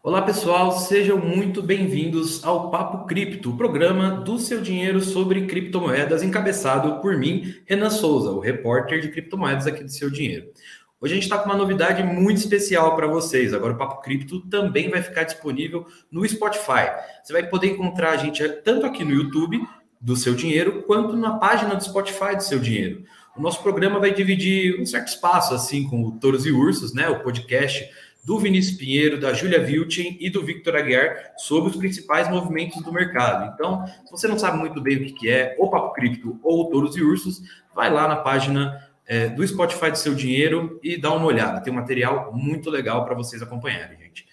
Olá pessoal, sejam muito bem-vindos ao Papo Cripto, o programa do seu dinheiro sobre criptomoedas, encabeçado por mim, Renan Souza, o repórter de criptomoedas aqui do seu dinheiro. Hoje a gente está com uma novidade muito especial para vocês. Agora o Papo Cripto também vai ficar disponível no Spotify. Você vai poder encontrar a gente tanto aqui no YouTube do seu dinheiro, quanto na página do Spotify do seu dinheiro. O nosso programa vai dividir um certo espaço, assim, com o Touros e Ursos, né? O podcast do Vinícius Pinheiro, da Júlia Vilchen e do Victor Aguiar sobre os principais movimentos do mercado. Então, se você não sabe muito bem o que é o Papo Cripto ou Touros e Ursos, vai lá na página é, do Spotify do Seu Dinheiro e dá uma olhada. Tem um material muito legal para vocês acompanharem, gente.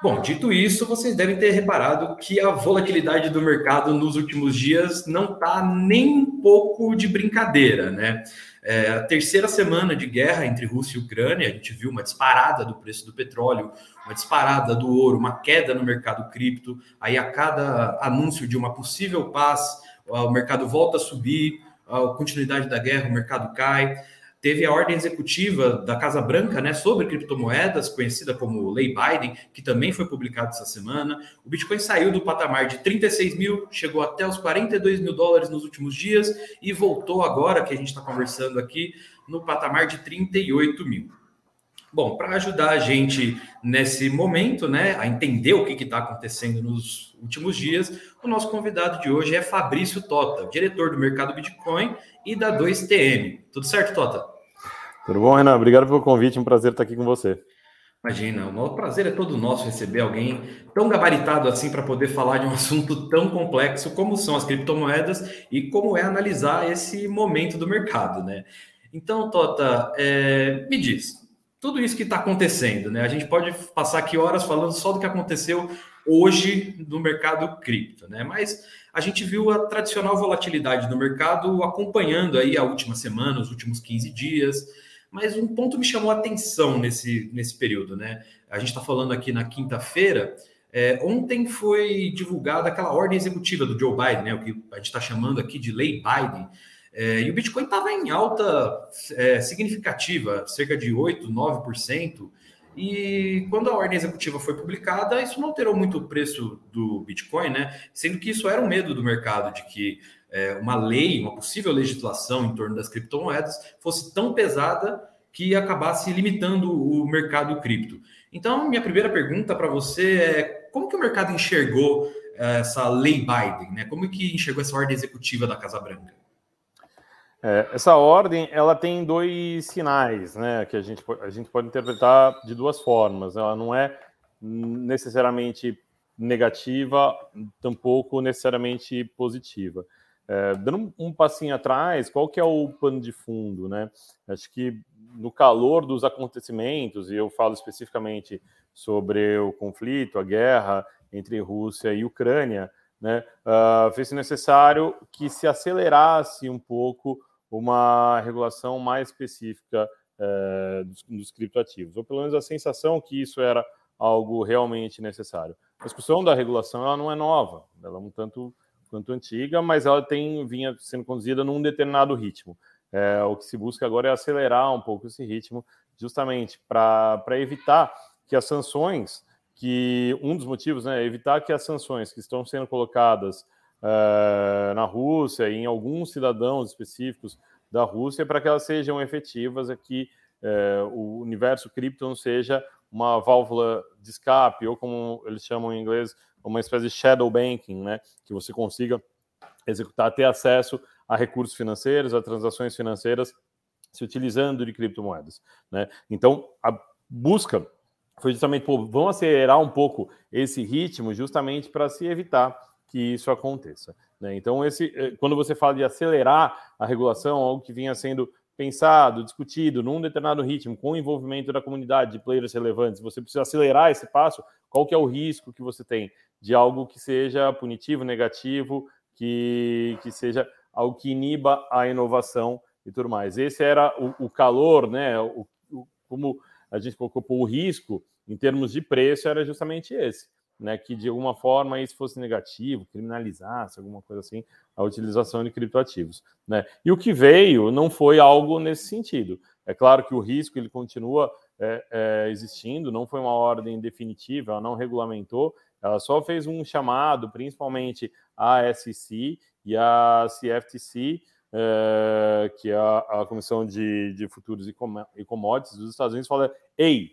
Bom, dito isso, vocês devem ter reparado que a volatilidade do mercado nos últimos dias não está nem um pouco de brincadeira, né? É, a terceira semana de guerra entre Rússia e Ucrânia, a gente viu uma disparada do preço do petróleo, uma disparada do ouro, uma queda no mercado cripto. Aí, a cada anúncio de uma possível paz, o mercado volta a subir, a continuidade da guerra, o mercado cai. Teve a ordem executiva da Casa Branca né, sobre criptomoedas, conhecida como Lei Biden, que também foi publicada essa semana. O Bitcoin saiu do patamar de 36 mil, chegou até os 42 mil dólares nos últimos dias e voltou agora, que a gente está conversando aqui, no patamar de 38 mil. Bom, para ajudar a gente nesse momento, né, a entender o que está acontecendo nos últimos dias, o nosso convidado de hoje é Fabrício Tota, diretor do mercado Bitcoin e da 2TM. Tudo certo, Tota? Tudo bom, Renan? Obrigado pelo convite, um prazer estar aqui com você. Imagina, o prazer é todo nosso receber alguém tão gabaritado assim para poder falar de um assunto tão complexo como são as criptomoedas e como é analisar esse momento do mercado, né? Então, Tota, é, me diz, tudo isso que está acontecendo, né? A gente pode passar aqui horas falando só do que aconteceu hoje no mercado cripto, né? Mas a gente viu a tradicional volatilidade do mercado acompanhando aí a última semana, os últimos 15 dias. Mas um ponto me chamou a atenção nesse, nesse período, né? A gente está falando aqui na quinta-feira. É, ontem foi divulgada aquela ordem executiva do Joe Biden, né? O que a gente está chamando aqui de Lei Biden é, e o Bitcoin estava em alta é, significativa, cerca de 8%, 9%. E quando a ordem executiva foi publicada, isso não alterou muito o preço do Bitcoin, né? Sendo que isso era um medo do mercado de que é, uma lei, uma possível legislação em torno das criptomoedas fosse tão pesada que acabasse limitando o mercado cripto. Então, minha primeira pergunta para você é como que o mercado enxergou é, essa lei Biden, né? Como que enxergou essa ordem executiva da Casa Branca? É, essa ordem ela tem dois sinais, né, que a gente, a gente pode interpretar de duas formas. Ela não é necessariamente negativa, tampouco necessariamente positiva. É, dando um passinho atrás, qual que é o pano de fundo, né? Acho que no calor dos acontecimentos, e eu falo especificamente sobre o conflito, a guerra entre Rússia e Ucrânia, né, uh, fez necessário que se acelerasse um pouco uma regulação mais específica é, dos, dos criptoativos, ou pelo menos a sensação que isso era algo realmente necessário. A discussão da regulação ela não é nova, ela é um tanto quanto antiga, mas ela tem vinha sendo conduzida num determinado ritmo. É, o que se busca agora é acelerar um pouco esse ritmo, justamente para evitar que as sanções, que um dos motivos né, é evitar que as sanções que estão sendo colocadas uh, na Rússia em alguns cidadãos específicos da Rússia para que elas sejam efetivas aqui uh, o universo cripto não seja uma válvula de escape ou como eles chamam em inglês uma espécie de shadow banking, né, que você consiga executar, ter acesso a recursos financeiros, a transações financeiras se utilizando de criptomoedas, né? Então a busca foi justamente, pô, vamos acelerar um pouco esse ritmo justamente para se evitar que isso aconteça. Né? Então, esse, eh, quando você fala de acelerar a regulação, algo que vinha sendo pensado, discutido num determinado ritmo, com o envolvimento da comunidade, de players relevantes, você precisa acelerar esse passo, qual que é o risco que você tem de algo que seja punitivo, negativo, que, que seja algo que iniba a inovação e tudo mais. Esse era o, o calor, né? O, o, como a gente colocou o risco em termos de preço era justamente esse né, que de alguma forma isso fosse negativo, criminalizasse alguma coisa assim a utilização de criptoativos, né? E o que veio não foi algo nesse sentido. É claro que o risco ele continua é, é, existindo, não foi uma ordem definitiva, ela não regulamentou, ela só fez um chamado, principalmente a SEC e a CFTC, é, que é a, Comissão de, de Futuros e, e Commodities dos Estados Unidos, fala: ei,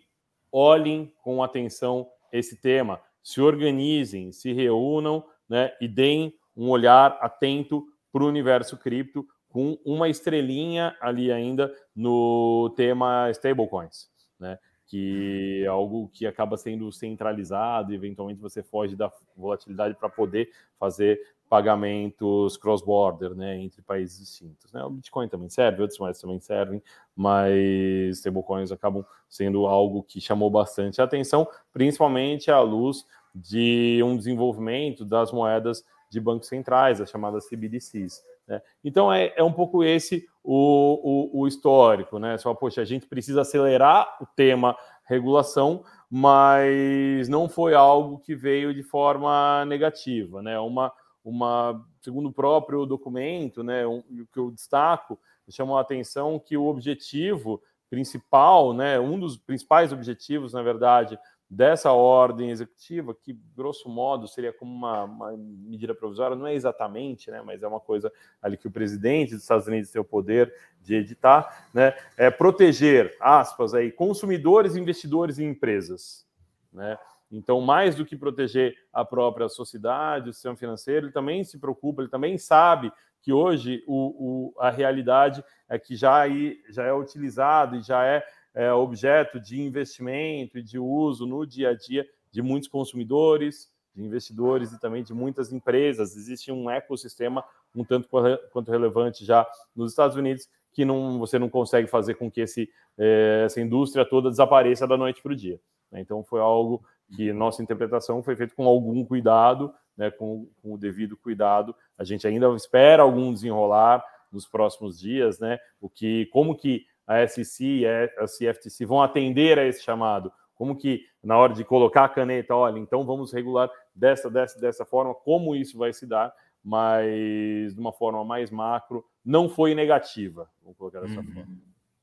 olhem com atenção esse tema, se organizem, se reúnam né, e deem um olhar atento para o universo cripto, com uma estrelinha ali ainda no tema stablecoins, né? Que é algo que acaba sendo centralizado eventualmente você foge da volatilidade para poder fazer pagamentos cross-border, né, entre países distintos. Né? O Bitcoin também serve, outros moedas também servem, mas stablecoins acabam sendo algo que chamou bastante atenção, principalmente à luz de um desenvolvimento das moedas de bancos centrais, as chamadas CBDCs. Né? Então é, é, um pouco esse o, o, o, histórico, né? Só, poxa, a gente precisa acelerar o tema regulação, mas não foi algo que veio de forma negativa, né? Uma, uma segundo o próprio documento, né? Um, o que eu destaco chamou a atenção que o objetivo principal, né? Um dos principais objetivos, na verdade, dessa ordem executiva, que grosso modo seria como uma, uma, medida provisória, não é exatamente, né, mas é uma coisa ali que o presidente dos Estados Unidos tem o poder de editar, né, é proteger, aspas, aí, consumidores, investidores e empresas, né, então, mais do que proteger a própria sociedade, o sistema financeiro, ele também se preocupa, ele também sabe que hoje o, o a realidade é que já, aí, já é utilizado e já é é, objeto de investimento e de uso no dia a dia de muitos consumidores, de investidores e também de muitas empresas. Existe um ecossistema um tanto quanto relevante já nos Estados Unidos que não, você não consegue fazer com que esse, é, essa indústria toda desapareça da noite para o dia. Né? Então foi algo que nossa interpretação foi feita com algum cuidado, né, com, com, o devido cuidado. A gente ainda espera algum desenrolar nos próximos dias, né? O que, como que a SEC e a CFTC vão atender a esse chamado? Como que, na hora de colocar a caneta, olha, então vamos regular dessa, dessa, dessa forma, como isso vai se dar, mas de uma forma mais macro, não foi negativa, vamos colocar dessa uhum. forma.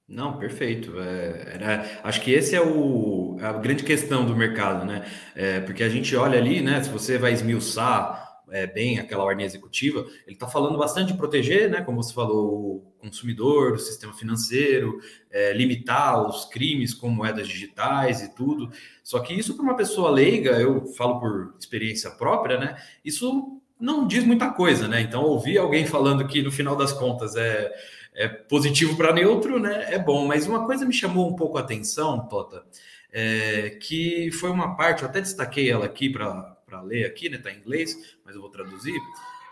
Não, perfeito. É, era, acho que esse é o, a grande questão do mercado, né? É, porque a gente olha ali, né? Se você vai esmiuçar é, bem aquela ordem executiva, ele está falando bastante de proteger, né, como você falou, o consumidor, o sistema financeiro, é, limitar os crimes com moedas digitais e tudo. Só que isso para uma pessoa leiga, eu falo por experiência própria, né, isso não diz muita coisa, né? Então ouvir alguém falando que no final das contas é, é positivo para neutro, né, é bom. Mas uma coisa me chamou um pouco a atenção, Tota, é, que foi uma parte, eu até destaquei ela aqui para ler aqui, né? Está em inglês, mas eu vou traduzir.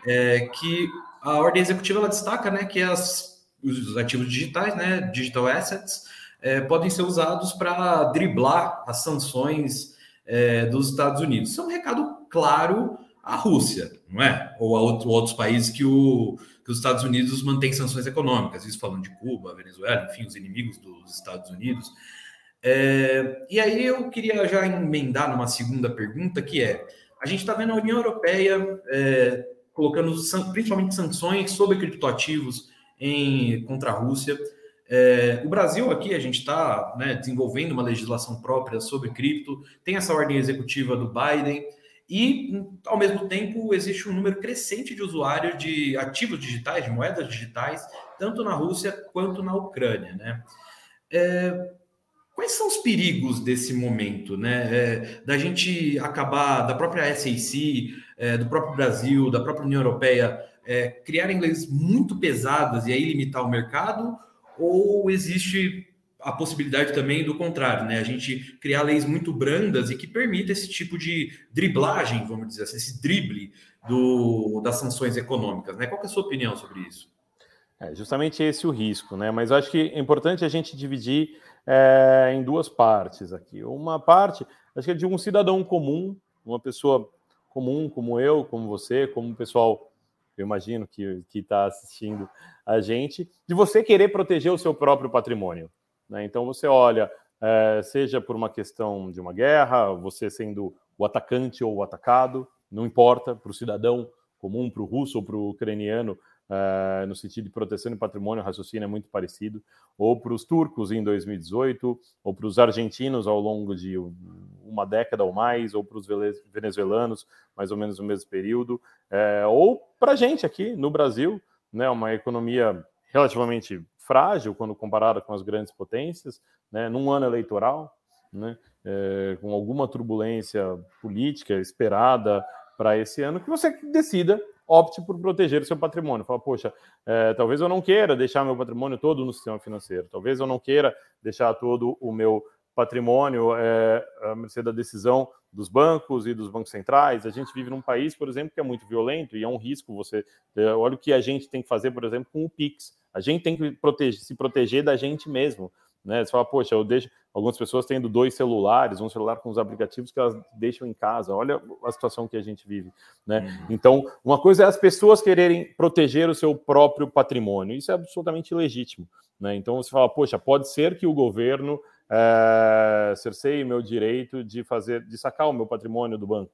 É que a ordem executiva ela destaca, né, que as, os ativos digitais, né, digital assets, é, podem ser usados para driblar as sanções é, dos Estados Unidos. Isso é um recado claro à Rússia, não é? Ou a outro, outros países que, o, que os Estados Unidos mantêm sanções econômicas, isso falando de Cuba, Venezuela, enfim, os inimigos dos Estados Unidos. É, e aí eu queria já emendar numa segunda pergunta, que é a gente está vendo a União Europeia é, colocando principalmente sanções sobre criptoativos em, contra a Rússia. É, o Brasil aqui, a gente está né, desenvolvendo uma legislação própria sobre cripto, tem essa ordem executiva do Biden, e, ao mesmo tempo, existe um número crescente de usuários de ativos digitais, de moedas digitais, tanto na Rússia quanto na Ucrânia. Né? É, Quais são os perigos desse momento, né? É, da gente acabar, da própria SEC, é, do próprio Brasil, da própria União Europeia, é, criarem muito pesadas e aí limitar o mercado? Ou existe a possibilidade também do contrário, né? A gente criar leis muito brandas e que permita esse tipo de driblagem, vamos dizer assim, esse drible do, das sanções econômicas, né? Qual é a sua opinião sobre isso? É justamente esse o risco, né? Mas eu acho que é importante a gente dividir é, em duas partes aqui. Uma parte, acho que é de um cidadão comum, uma pessoa comum como eu, como você, como o pessoal, eu imagino que está assistindo a gente, de você querer proteger o seu próprio patrimônio. Né? Então você olha, é, seja por uma questão de uma guerra, você sendo o atacante ou o atacado, não importa, para o cidadão comum, para o russo ou para o ucraniano, uh, no sentido de proteção de patrimônio, o raciocínio é muito parecido, ou para os turcos em 2018, ou para os argentinos ao longo de uma década ou mais, ou para os venezuelanos, mais ou menos no mesmo período, uh, ou para a gente aqui no Brasil, né, uma economia relativamente frágil quando comparada com as grandes potências, né, num ano eleitoral, né, é, com alguma turbulência política esperada para esse ano, que você decida, opte por proteger o seu patrimônio. Fala, poxa, é, talvez eu não queira deixar meu patrimônio todo no sistema financeiro, talvez eu não queira deixar todo o meu patrimônio é, a mercê da decisão dos bancos e dos bancos centrais. A gente vive num país, por exemplo, que é muito violento e é um risco você. É, olha o que a gente tem que fazer, por exemplo, com o Pix. A gente tem que proteger, se proteger da gente mesmo. Né? Você fala, poxa, eu deixo. Algumas pessoas tendo dois celulares, um celular com os aplicativos que elas deixam em casa. Olha a situação que a gente vive. Né? Uhum. Então, uma coisa é as pessoas quererem proteger o seu próprio patrimônio. Isso é absolutamente legítimo. Né? Então você fala, poxa, pode ser que o governo é, cerceie meu direito de fazer, de sacar o meu patrimônio do banco.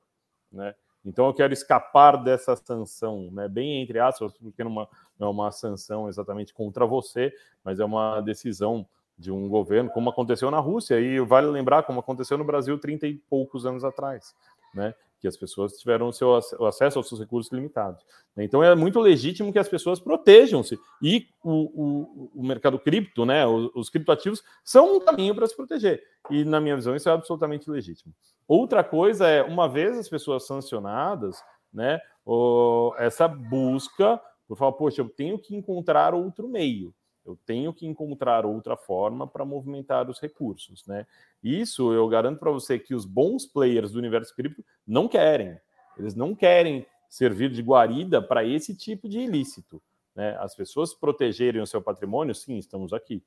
Né? Então eu quero escapar dessa sanção, né? bem entre aspas, porque não é uma sanção exatamente contra você, mas é uma decisão de um governo, como aconteceu na Rússia, e vale lembrar como aconteceu no Brasil 30 e poucos anos atrás, né? Que as pessoas tiveram o seu acesso aos seus recursos limitados. Então é muito legítimo que as pessoas protejam-se. E o, o, o, mercado cripto, né, os, os criptoativos, são um caminho para se proteger. E, na minha visão, isso é absolutamente legítimo. Outra coisa é, uma vez as pessoas sancionadas, né, essa busca por falar, poxa, eu tenho que encontrar outro meio. Eu tenho que encontrar outra forma para movimentar os recursos, né? Isso eu garanto para você que os bons players do universo cripto não querem. Eles não querem servir de guarida para esse tipo de ilícito. Né? As pessoas protegerem o seu patrimônio, sim, estamos aqui.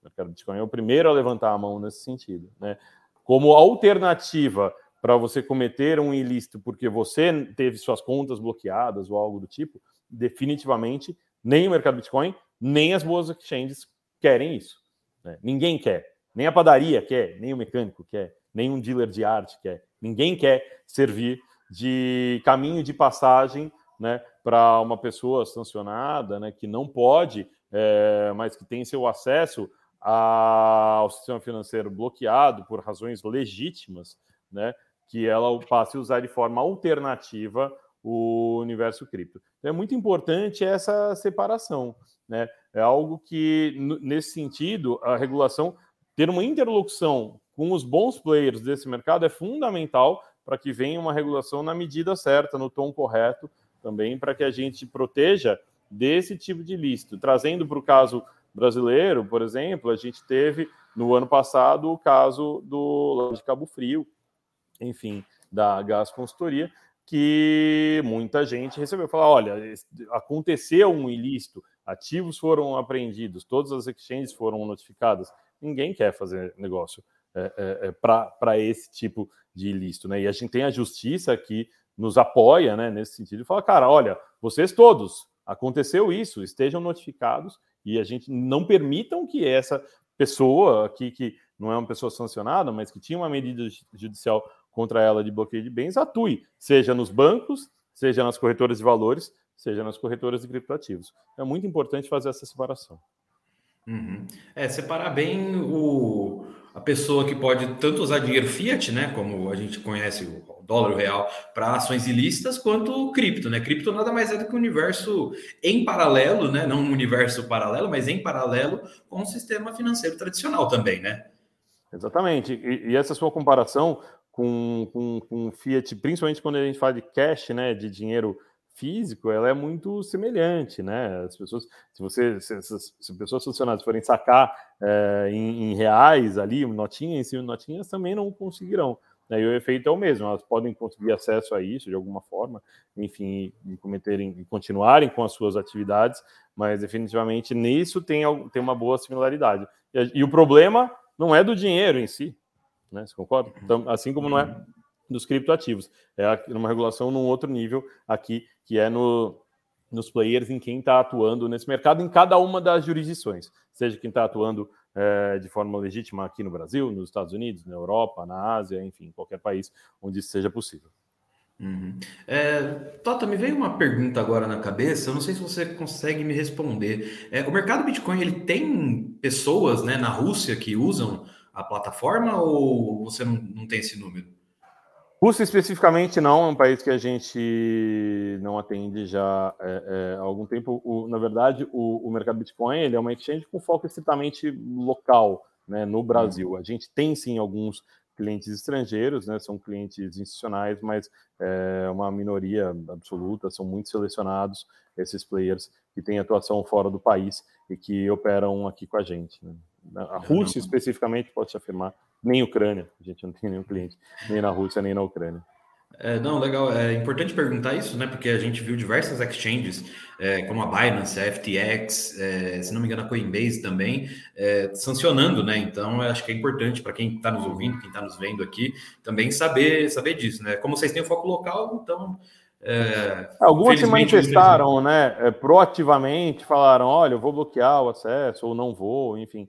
O mercado Bitcoin é o primeiro a levantar a mão nesse sentido. Né? Como alternativa para você cometer um ilícito porque você teve suas contas bloqueadas ou algo do tipo, definitivamente nem o mercado Bitcoin, nem as boas exchanges querem isso. Né? Ninguém quer. Nem a padaria quer, nem o mecânico quer, nem um dealer de arte quer. Ninguém quer servir de caminho de passagem né, para uma pessoa sancionada, né, que não pode, é, mas que tem seu acesso ao sistema financeiro bloqueado por razões legítimas, né, que ela passe a usar de forma alternativa o universo cripto. Então, é muito importante essa separação. Né? É algo que, nesse sentido, a regulação ter uma interlocução com os bons players desse mercado é fundamental para que venha uma regulação na medida certa, no tom correto, também para que a gente proteja desse tipo de ilícito. Trazendo para o caso brasileiro, por exemplo, a gente teve no ano passado o caso do de Cabo Frio, enfim, da Gás Consultoria, que muita gente recebeu. Falar, olha, aconteceu um ilícito, ativos foram apreendidos, todas as exchanges foram notificadas. Ninguém quer fazer negócio é, é, é para esse tipo de ilícito, né? E a gente tem a justiça que nos apoia, né, nesse sentido, e fala, cara, olha, vocês todos, aconteceu isso, estejam notificados e a gente não permitam que essa pessoa aqui, que não é uma pessoa sancionada, mas que tinha uma medida judicial contra ela de bloqueio de bens, atue, seja nos bancos, seja nas corretoras de valores, seja nas corretoras de criptoativos. É muito importante fazer essa separação. Uhum. É, separar bem o, a pessoa que pode tanto usar dinheiro fiat, né, como a gente conhece o dólar, o real, para ações ilícitas, quanto o cripto, né? Cripto nada mais é do que um universo em paralelo, né? Não um universo paralelo, mas em paralelo com o sistema financeiro tradicional também, né? Exatamente. E, e essa sua comparação com, com, com fiat, principalmente quando a gente fala de cash, né, de dinheiro físico, ela é muito semelhante, né? As pessoas, se você, se, se, se pessoas funcionárias forem sacar é, em, em, reais ali, notinha em cima de notinhas, também não conseguirão. Né? E o efeito é o mesmo, elas podem conseguir acesso a isso de alguma forma, enfim, e cometerem, e continuarem com as suas atividades, mas definitivamente nisso tem, tem uma boa similaridade. E, e o problema não é do dinheiro em si, né? Você concorda? Então, assim como não é dos criptoativos. É uma regulação num outro nível aqui, que é no, nos players em quem está atuando nesse mercado, em cada uma das jurisdições, seja quem está atuando é, de forma legítima aqui no Brasil, nos Estados Unidos, na Europa, na Ásia, enfim, qualquer país onde isso seja possível. Uhum. É, Tota, me veio uma pergunta agora na cabeça, eu não sei se você consegue me responder. É, o mercado Bitcoin, ele tem pessoas né, na Rússia que usam a plataforma ou você não, não tem esse número? Rússia especificamente não, é um país que a gente não atende já é, é, há algum tempo. O, na verdade, o, o, mercado Bitcoin ele é uma exchange com foco estritamente local, né, no Brasil. Uhum. A gente tem sim alguns clientes estrangeiros, né, são clientes institucionais, mas é uma minoria absoluta, são muito selecionados esses players que têm atuação fora do país e que operam aqui com a gente. Né. A Rússia, especificamente, pode se afirmar, nem Ucrânia, a gente não tem nenhum cliente, nem na Rússia, nem na Ucrânia. É, não, legal. É importante perguntar isso, né? Porque a gente viu diversas exchanges, é, como a Binance, a FTX, é, se não me engano, a Coinbase também, é, sancionando, né? Então, acho que é importante para quem está nos ouvindo, quem está nos vendo aqui, também saber, saber disso, né? Como vocês têm o foco local, então. É, Algumas se manifestaram, né? É, proativamente, falaram: olha, eu vou bloquear o acesso, ou não vou, enfim.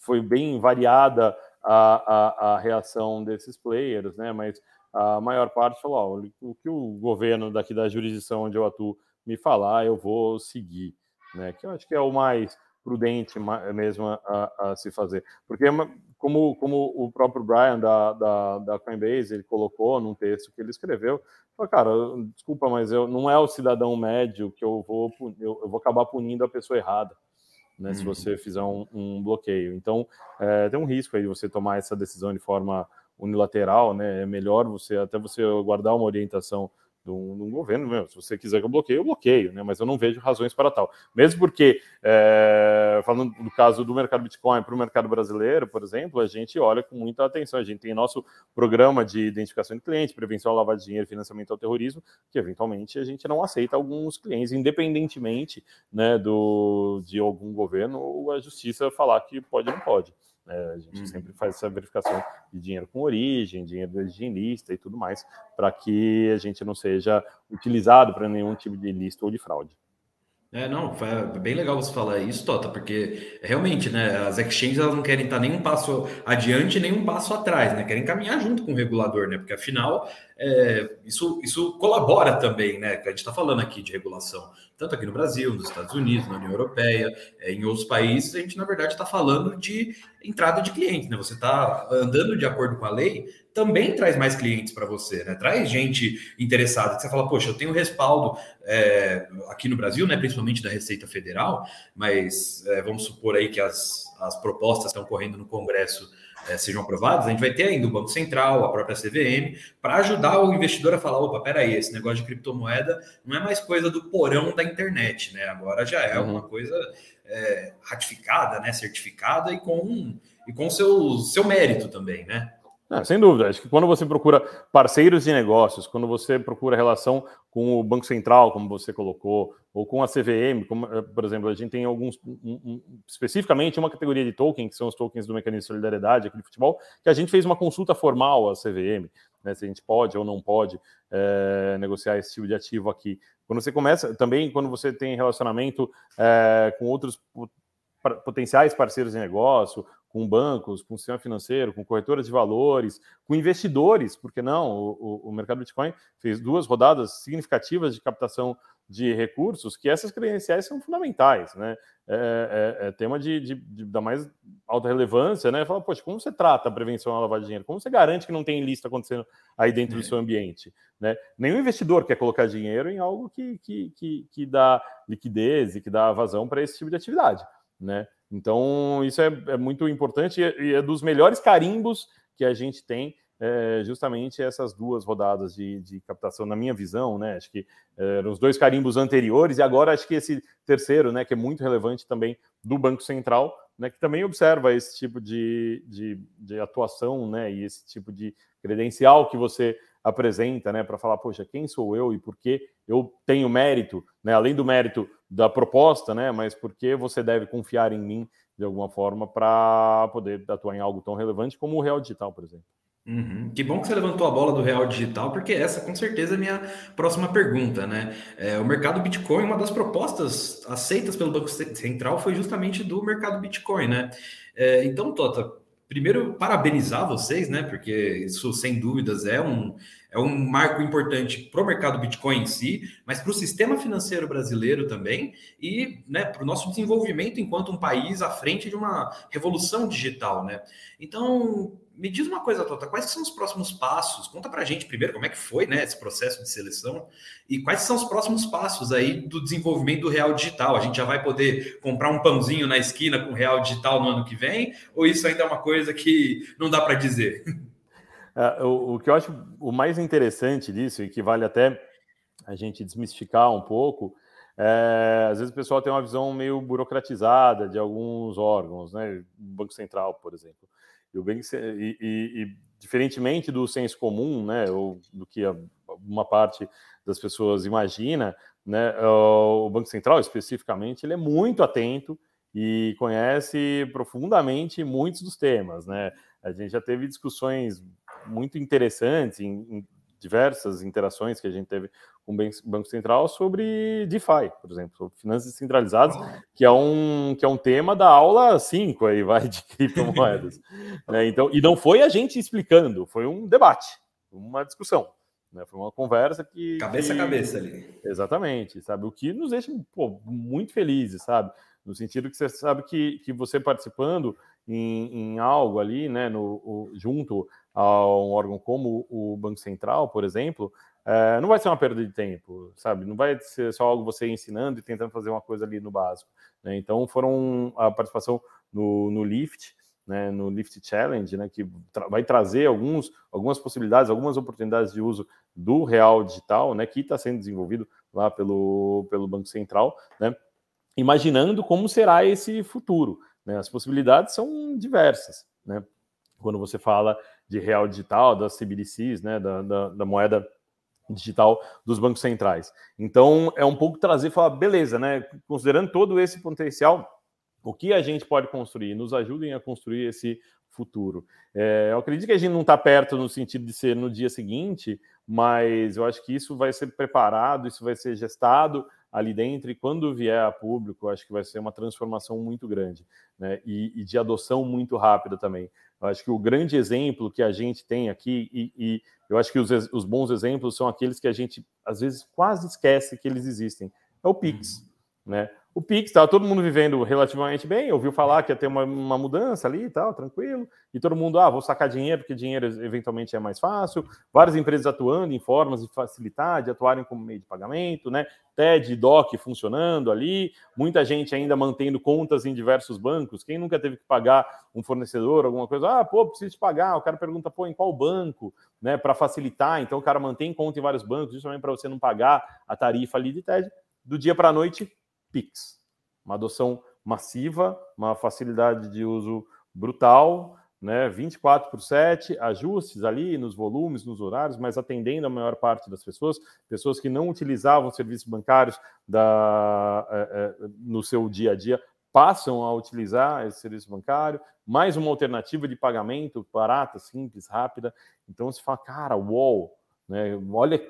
Foi bem variada a, a, a reação desses players, né? Mas a maior parte falou: ó, o que o governo daqui da jurisdição onde eu atuo me falar, eu vou seguir, né? Que eu acho que é o mais prudente mesmo a, a se fazer, porque como, como o próprio Brian da, da, da Coinbase ele colocou num texto que ele escreveu, falou, cara, desculpa, mas eu não é o cidadão médio que eu vou eu, eu vou acabar punindo a pessoa errada. Né, uhum. Se você fizer um, um bloqueio. Então, é, tem um risco aí de você tomar essa decisão de forma unilateral, né? É melhor você até você guardar uma orientação de um, de um governo. Meu, se você quiser que eu bloqueie, eu bloqueio, né? Mas eu não vejo razões para tal. Mesmo porque, é, falando do caso do mercado Bitcoin para o mercado brasileiro, por exemplo, a gente olha com muita atenção. A gente tem nosso programa de identificação de clientes, prevenção ao lavado de dinheiro e financiamento ao terrorismo, que eventualmente a gente não aceita alguns clientes, independentemente né, do, de algum governo ou a justiça falar que pode ou não pode. É, a gente uhum. sempre faz essa verificação de dinheiro com origem, dinheiro do higienista e tudo mais, para que a gente não seja utilizado para nenhum tipo de ilícito ou de fraude. É, não, é bem legal você falar isso, Tota, porque realmente, né, as exchanges elas não querem estar nem um passo adiante, nem um passo atrás, né, querem caminhar junto com o regulador, né, porque afinal é, isso, isso colabora também, né, que a gente está falando aqui de regulação, tanto aqui no Brasil, nos Estados Unidos, na União Europeia, é, em outros países, a gente na verdade está falando de entrada de clientes, né, você está andando de acordo com a lei, também traz mais clientes para você, né? Traz gente interessada, que você fala, poxa, eu tenho respaldo é, aqui no Brasil, né? Principalmente da Receita Federal, mas é, vamos supor aí que as, as propostas estão correndo no Congresso é, sejam aprovadas, a gente vai ter ainda o Banco Central, a própria CVM, para ajudar o investidor a falar: opa, peraí, esse negócio de criptomoeda não é mais coisa do porão da internet, né? Agora já é uhum. uma coisa é, ratificada, né? Certificada e com, e com seu, seu mérito também, né? É, sem dúvida. Acho que quando você procura parceiros de negócios, quando você procura relação com o Banco Central, como você colocou, ou com a CVM, como, eh, por exemplo, a gente tem alguns, um, um, especificamente uma categoria de token, que são os tokens do mecanismo de solidariedade aqui de futebol, que a gente fez uma consulta formal à CVM, né, se a gente pode ou não pode é, negociar esse tipo de ativo aqui. Quando você começa, também quando você tem relacionamento é, com outros potenciais parceiros de negócio, com bancos, com o sistema financeiro, com corretoras de valores, com investidores, porque não? O, o, o, mercado Bitcoin fez duas rodadas significativas de captação de recursos, que essas credenciais são fundamentais, né? É, é, é tema de, de, de, da mais alta relevância, né? Fala, poxa, como você trata a prevenção à lavagem de dinheiro? Como você garante que não tem lista acontecendo aí dentro é. do seu ambiente? Né? Nenhum investidor quer colocar dinheiro em algo que, que, que, que dá liquidez e que dá vazão para esse tipo de atividade, né? Então, isso é, é muito importante e é dos melhores carimbos que a gente tem é, justamente essas duas rodadas de, de, captação, na minha visão, né? Acho que é, eram os dois carimbos anteriores, e agora acho que esse terceiro, né, que é muito relevante também do Banco Central, né, que também observa esse tipo de, de, de atuação, né, e esse tipo de credencial que você apresenta, né, para falar, poxa, quem sou eu e por que eu tenho mérito, né, além do mérito da proposta, né, mas por que você deve confiar em mim de alguma forma para poder atuar em algo tão relevante como o Real Digital, por exemplo. Uhum. Que bom que você levantou a bola do real digital, porque essa com certeza é a minha próxima pergunta, né? É, o mercado Bitcoin, uma das propostas aceitas pelo Banco Central foi justamente do mercado Bitcoin, né? É, então, Tota, primeiro, parabenizar vocês, né? Porque isso, sem dúvidas, é um, é um marco importante para o mercado Bitcoin em si, mas para o sistema financeiro brasileiro também e né, para o nosso desenvolvimento enquanto um país à frente de uma revolução digital, né? Então, me diz uma coisa, Tota, quais são os próximos passos? Conta para a gente primeiro como é que foi né, esse processo de seleção e quais são os próximos passos aí do desenvolvimento do real digital. A gente já vai poder comprar um pãozinho na esquina com real digital no ano que vem? Ou isso ainda é uma coisa que não dá para dizer? É, o, o, que eu acho o mais interessante disso, e que vale até a gente desmistificar um pouco, é, às vezes o pessoal tem uma visão meio burocratizada de alguns órgãos, né? O Banco Central, por exemplo. E, o Banco, e, e, e diferentemente do senso comum, né, ou do que uma parte das pessoas imagina, né, o Banco Central especificamente, ele é muito atento e conhece profundamente muitos dos temas, né? A gente já teve discussões muito interessantes em diversas interações que a gente teve com o Banco Central sobre DeFi, por exemplo, sobre finanças descentralizadas, que é um, que é um tema da aula 5 aí, vai, de criptomoedas. né? então, e não foi a gente explicando, foi um debate, uma discussão. Né? Foi uma conversa que. Cabeça que... a cabeça ali. Exatamente, sabe? O que nos deixa pô, muito felizes, sabe? No sentido que você sabe que, que você participando em, em algo ali, né, no, o, junto a um órgão como o Banco Central, por exemplo, é, não vai ser uma perda de tempo, sabe? Não vai ser só algo você ensinando e tentando fazer uma coisa ali no básico. Né? Então, foram a participação no, no Lift, né, no Lift Challenge, né, que tra vai trazer alguns, algumas possibilidades, algumas oportunidades de uso do real digital, né, que está sendo desenvolvido lá pelo, pelo Banco Central, né, imaginando como será esse futuro. Né? As possibilidades são diversas. Né? Quando você fala de real digital, das CBDCs, né, da, da, da moeda digital dos bancos centrais. Então, é um pouco trazer e falar, beleza, né? Considerando todo esse potencial, o que a gente pode construir? Nos ajudem a construir esse futuro. É, eu acredito que a gente não está perto no sentido de ser no dia seguinte, mas eu acho que isso vai ser preparado, isso vai ser gestado ali dentro, e quando vier a público, acho que vai ser uma transformação muito grande, né? E, e de adoção muito rápida também. Eu acho que o grande exemplo que a gente tem aqui, e, e eu acho que os, os, bons exemplos são aqueles que a gente às vezes quase esquece que eles existem. É o Pix, uhum. né? O Pix, estava todo mundo vivendo relativamente bem, ouviu falar que ia ter uma, uma, mudança ali e tal, tranquilo, e todo mundo, ah, vou sacar dinheiro, porque dinheiro eventualmente é mais fácil, várias empresas atuando em formas de facilitar, de atuarem como meio de pagamento, né? TED, DOC funcionando ali, muita gente ainda mantendo contas em diversos bancos, quem nunca teve que pagar um fornecedor, alguma coisa, ah, pô, preciso te pagar, o cara pergunta, pô, em qual banco, né, para facilitar, então o cara mantém conta em vários bancos, justamente para você não pagar a tarifa ali de TED, do dia para a noite, Pix. Uma adoção massiva, uma facilidade de uso brutal, né? 24 por 7, ajustes ali nos volumes, nos horários, mas atendendo a maior parte das pessoas, pessoas que não utilizavam serviços bancários da, é, é, no seu dia a dia passam a utilizar esse serviço bancário, mais uma alternativa de pagamento barata, simples, rápida. Então você fala, cara, uou, né? olha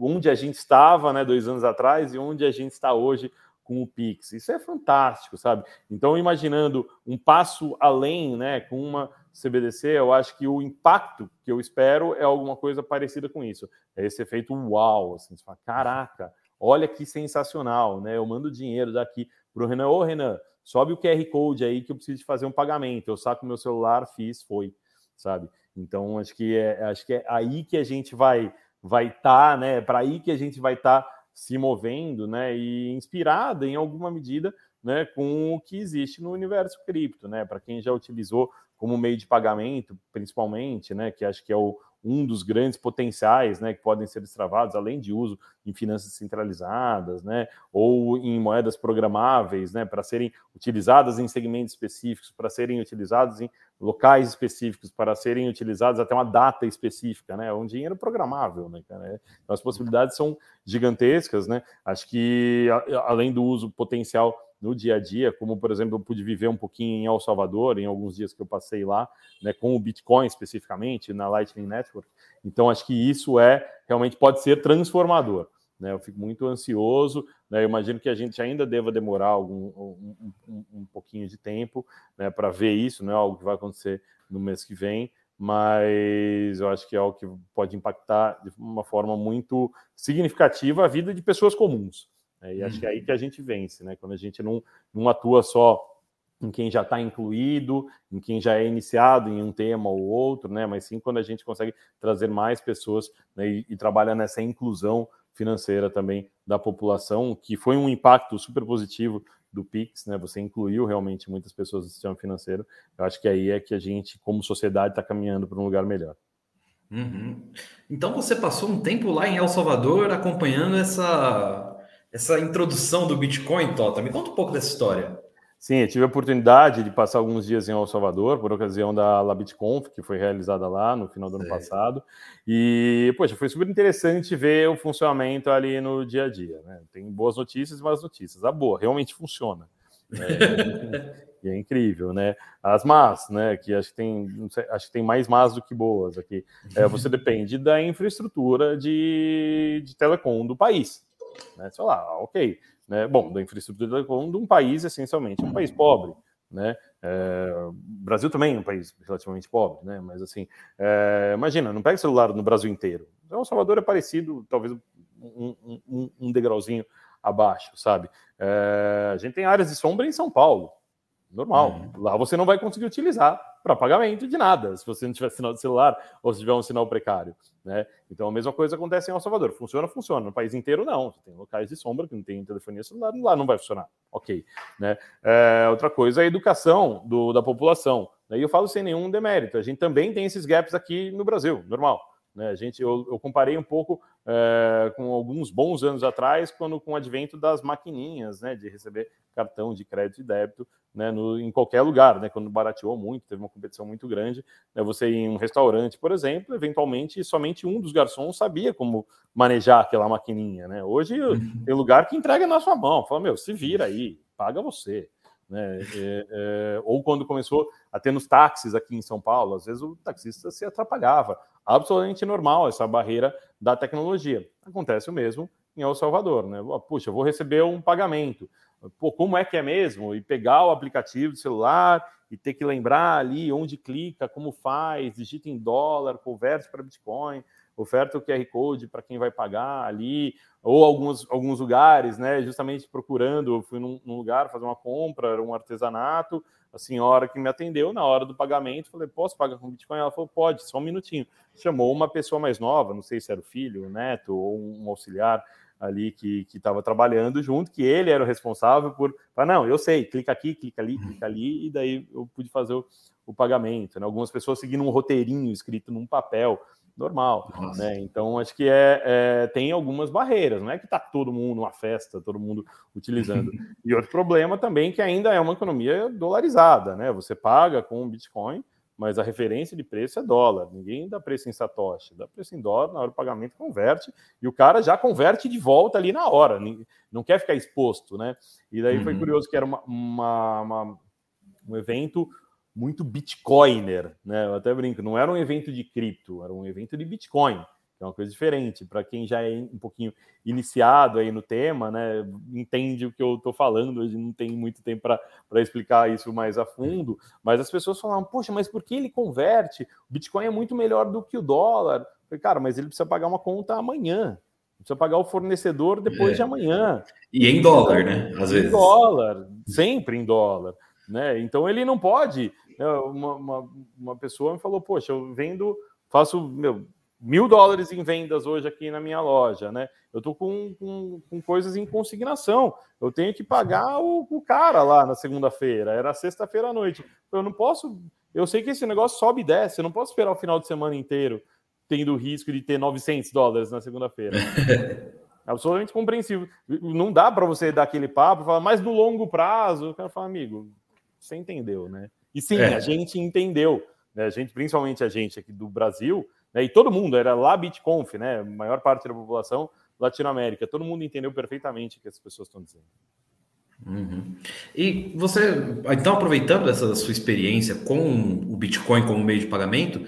onde a gente estava né, dois anos atrás e onde a gente está hoje com o Pix. Isso é fantástico, sabe? Então, imaginando um passo além, né, com uma CBDC, eu acho que o impacto que eu espero é alguma coisa parecida com isso. É esse efeito uau, assim, você fala, caraca, olha que sensacional, né? Eu mando dinheiro daqui para o Renan, ô Renan, sobe o QR Code aí que eu preciso fazer um pagamento. Eu saco meu celular, fiz, foi, sabe? Então, acho que é, acho que é aí que a gente vai vai estar, tá, né? Para aí que a gente vai estar tá se movendo, né, e inspirada em alguma medida, né, com o que existe no universo cripto, né, para quem já utilizou como meio de pagamento, principalmente, né, que acho que é o, um dos grandes potenciais, né, que podem ser destravados, além de uso em finanças centralizadas, né, ou em moedas programáveis, né, para serem utilizadas em segmentos específicos, para serem utilizados em locais específicos, para serem utilizados até uma data específica, né, é um dinheiro programável, né, cara? Então as possibilidades são gigantescas, né? Acho que além do uso potencial no dia a dia, como por exemplo eu pude viver um pouquinho em El Salvador, em alguns dias que eu passei lá, né, com o Bitcoin especificamente, na Lightning Network. Então acho que isso é realmente pode ser transformador. Né? Eu fico muito ansioso Né? Eu imagino que a gente ainda deva demorar algum, um, um, um pouquinho de tempo né, para ver isso, não é algo que vai acontecer no mês que vem, mas eu acho que é algo que pode impactar de uma forma muito significativa a vida de pessoas comuns. Né? E acho que é aí que a gente vence, né? quando a gente não, não atua só em quem já está incluído, em quem já é iniciado em um tema ou outro, né? Mas sim quando a gente consegue trazer mais pessoas né? e, e trabalha nessa inclusão financeira também da população, que foi um impacto super positivo do Pix, né? Você incluiu realmente muitas pessoas no sistema financeiro. Eu acho que aí é que a gente, como sociedade, está caminhando para um lugar melhor. Uhum. Então você passou um tempo lá em El Salvador acompanhando essa essa introdução do Bitcoin, Tota. Me conta um pouco dessa história. Sim, eu tive a oportunidade de passar alguns dias em El Salvador, por ocasião da LabitConf, que foi realizada lá no final do ano passado. E, poxa, foi super interessante ver o funcionamento ali no dia a dia. Né? Tem boas notícias e más notícias. A boa, realmente funciona. É, e é incrível, né? As más, né? Que acho que tem, sei, acho que tem mais más do que boas aqui. É, você depende da infraestrutura de, de telecom do país. Né? Sei lá, ok né? Bom, da infraestrutura telecom de um país essencialmente um país pobre, né? É, Brasil também é um país relativamente pobre, né? Mas assim, é, imagina, não pega celular no Brasil inteiro. Então, o Salvador é parecido, talvez um, um, um degrauzinho abaixo, sabe? É, a gente tem áreas de sombra em São Paulo, normal. Uhum. Lá você não vai conseguir utilizar para pagamento de nada, se você não tiver sinal de celular ou se tiver um sinal precário. Né? Então a mesma coisa acontece em El Salvador. Funciona, funciona. No país inteiro, não. Tem locais de sombra que não tem telefonia celular, lá não vai funcionar. Ok. Né? É, outra coisa é a educação do, da população. E eu falo sem nenhum demérito. A gente também tem esses gaps aqui no Brasil, normal. Né? A gente, eu, eu comparei um pouco é, com alguns bons anos atrás, quando com o advento das maquininhas, né, de receber cartão de crédito e débito, né, no, em qualquer lugar, né, quando barateou muito, teve uma competição muito grande, né, você em um restaurante, por exemplo, eventualmente somente um dos garçons sabia como manejar aquela maquininha, né? Hoje uhum. tem lugar que entrega na sua mão, fala meu, se vira aí, paga você. Né? É, é, ou quando começou a ter nos táxis aqui em São Paulo, às vezes o taxista se atrapalhava. Absolutamente normal essa barreira da tecnologia. Acontece o mesmo em El Salvador, né? Puxa, vou receber um pagamento. Pô, como é que é mesmo? E pegar o aplicativo do celular e ter que lembrar ali onde clica, como faz, digita em dólar, converte para Bitcoin, oferta o QR Code para quem vai pagar ali, ou alguns, alguns lugares, né? Justamente procurando, eu fui num, num, lugar fazer uma compra, era um artesanato, a senhora que me atendeu na hora do pagamento, falei, posso pagar com Bitcoin? Ela falou, pode, só um minutinho. Chamou uma pessoa mais nova, não sei se era o filho, o neto ou um auxiliar ali que estava trabalhando junto, que ele era o responsável por, ah, não, eu sei, clica aqui, clica ali, clica ali, e daí eu pude fazer o, o pagamento. Né? Algumas pessoas seguindo um roteirinho escrito num papel, normal, né? Então acho que é, é, tem algumas barreiras, não é que está todo mundo uma festa, todo mundo utilizando. e outro problema também que ainda é uma economia dolarizada, né? Você paga com Bitcoin, mas a referência de preço é dólar. Ninguém dá preço em satoshi, dá preço em dólar na hora do pagamento converte e o cara já converte de volta ali na hora. Não quer ficar exposto, né? E daí uhum. foi curioso que era uma, uma, uma um evento muito bitcoiner, né? Eu até brinco, não era um evento de cripto, era um evento de Bitcoin, que é uma coisa diferente. Para quem já é um pouquinho iniciado aí no tema, né, entende o que eu estou falando, hoje não tem muito tempo para explicar isso mais a fundo, mas as pessoas falavam, poxa, mas por que ele converte? O Bitcoin é muito melhor do que o dólar. Eu falei, cara, mas ele precisa pagar uma conta amanhã. Precisa pagar o fornecedor depois é. de amanhã. E em dólar, né? Às em vezes. Em dólar, sempre em dólar. Né? Então ele não pode né, uma, uma, uma, pessoa me falou, poxa, eu vendo, faço meu, mil dólares em vendas hoje aqui na minha loja, né? Eu tô com, com, com coisas em consignação. Eu tenho que pagar o, o cara lá na segunda-feira. Era sexta-feira à noite. Eu não posso. Eu sei que esse negócio sobe e desce. Eu não posso esperar o final de semana inteiro tendo o risco de ter 900 dólares na segunda-feira. Absolutamente compreensível. Não dá para você dar aquele papo falar, mas no longo prazo, o cara fala, amigo, você entendeu, né? E sim, é. a gente entendeu, né? A gente, principalmente a gente aqui do Brasil, né? E todo mundo era lá BitConf, né? A maior parte da população Latinoamérica, todo mundo entendeu perfeitamente o que as pessoas estão dizendo. Uhum. E você, então, aproveitando essa sua experiência com o Bitcoin como meio de pagamento,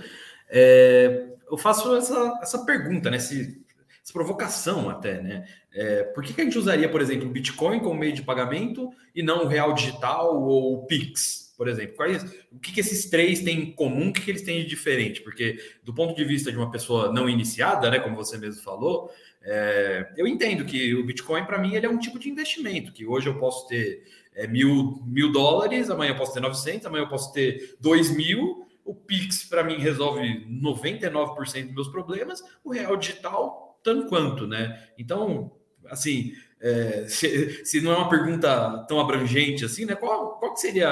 é, eu faço essa, essa pergunta, né? Se, provocação até, né? É, por que, que a gente usaria, por exemplo, o Bitcoin como meio de pagamento e não o real digital ou o Pix, por exemplo? Quais, o que, que esses três têm em comum? O que, que eles têm de diferente? Porque, do ponto de vista de uma pessoa não iniciada, né, como você mesmo falou, é, eu entendo que o Bitcoin, para mim, ele é um tipo de investimento, que hoje eu posso ter é, mil, mil dólares, amanhã eu posso ter 900, amanhã eu posso ter dois mil, o Pix, para mim, resolve 99% dos meus problemas, o real digital, tanto quanto, né? Então, assim, é, se, se, não é uma pergunta tão abrangente assim, né? Qual, qual seria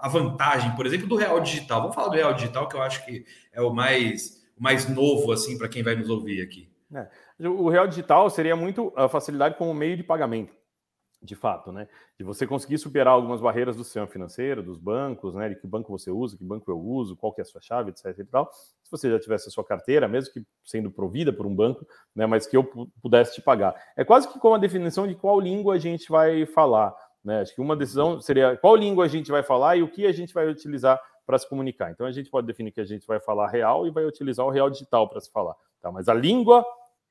a vantagem, por exemplo, do real digital? Vamos falar do real digital, que eu acho que é o mais, o mais novo, assim, para quem vai nos ouvir aqui. É. O real digital seria muito a facilidade como meio de pagamento de fato, né? De você conseguir superar algumas barreiras do sistema financeiro, dos bancos, né? De que banco você usa, que banco eu uso, qual que é a sua chave, etc. E tal. Se você já tivesse a sua carteira, mesmo que sendo provida por um banco, né? Mas que eu pudesse te pagar. É quase que como a definição de qual língua a gente vai falar, né? Acho que uma decisão seria qual língua a gente vai falar e o que a gente vai utilizar para se comunicar. Então a gente pode definir que a gente vai falar real e vai utilizar o real digital para se falar, tá? Mas a língua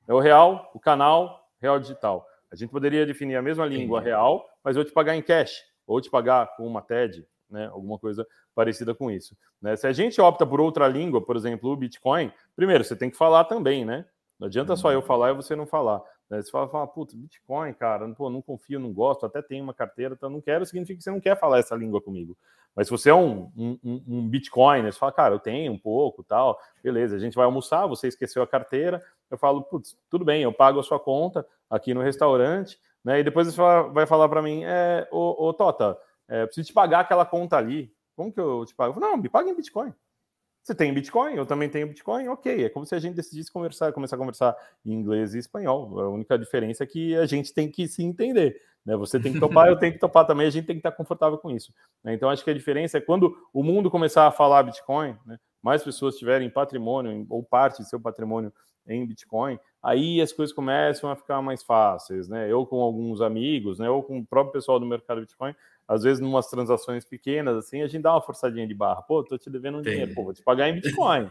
é o real, o canal real digital. A gente poderia definir a mesma língua real, mas eu te pagar em cash, ou te pagar com uma TED, né? Alguma coisa parecida com isso. Né? Se a gente opta por outra língua, por exemplo, o Bitcoin, primeiro você tem que falar também, né? Não adianta só eu uhum. falar e você não falar. Né? Você fala, fala puta, Bitcoin, cara, pô, não confio, não gosto, até tenho uma carteira, então não quero, significa que você não quer falar essa língua comigo. Mas se você é um, um, um Bitcoin, você fala, cara, eu tenho um pouco, tal, beleza, a gente vai almoçar, você esqueceu a carteira, eu falo, putz, tudo bem, eu pago a sua conta aqui no restaurante, né? E depois você vai falar para mim, é, ô, ô Tota, é, preciso te pagar aquela conta ali. Como que eu te pago? Eu falo, não, me paga em Bitcoin. Você tem Bitcoin, eu também tenho Bitcoin, ok. É como se a gente decidisse conversar, começar a conversar em inglês e espanhol. A única diferença é que a gente tem que se entender. Né? Você tem que topar, eu tenho que topar também, a gente tem que estar confortável com isso. Né? Então, acho que a diferença é quando o mundo começar a falar Bitcoin, né? mais pessoas tiverem patrimônio ou parte de seu patrimônio em Bitcoin, aí as coisas começam a ficar mais fáceis, né? Eu com alguns amigos, né? Ou com o próprio pessoal do mercado Bitcoin, às vezes, numas transações pequenas, assim, a gente dá uma forçadinha de barra. Pô, tô te devendo um Tem. dinheiro, pô, vou te pagar em Bitcoin.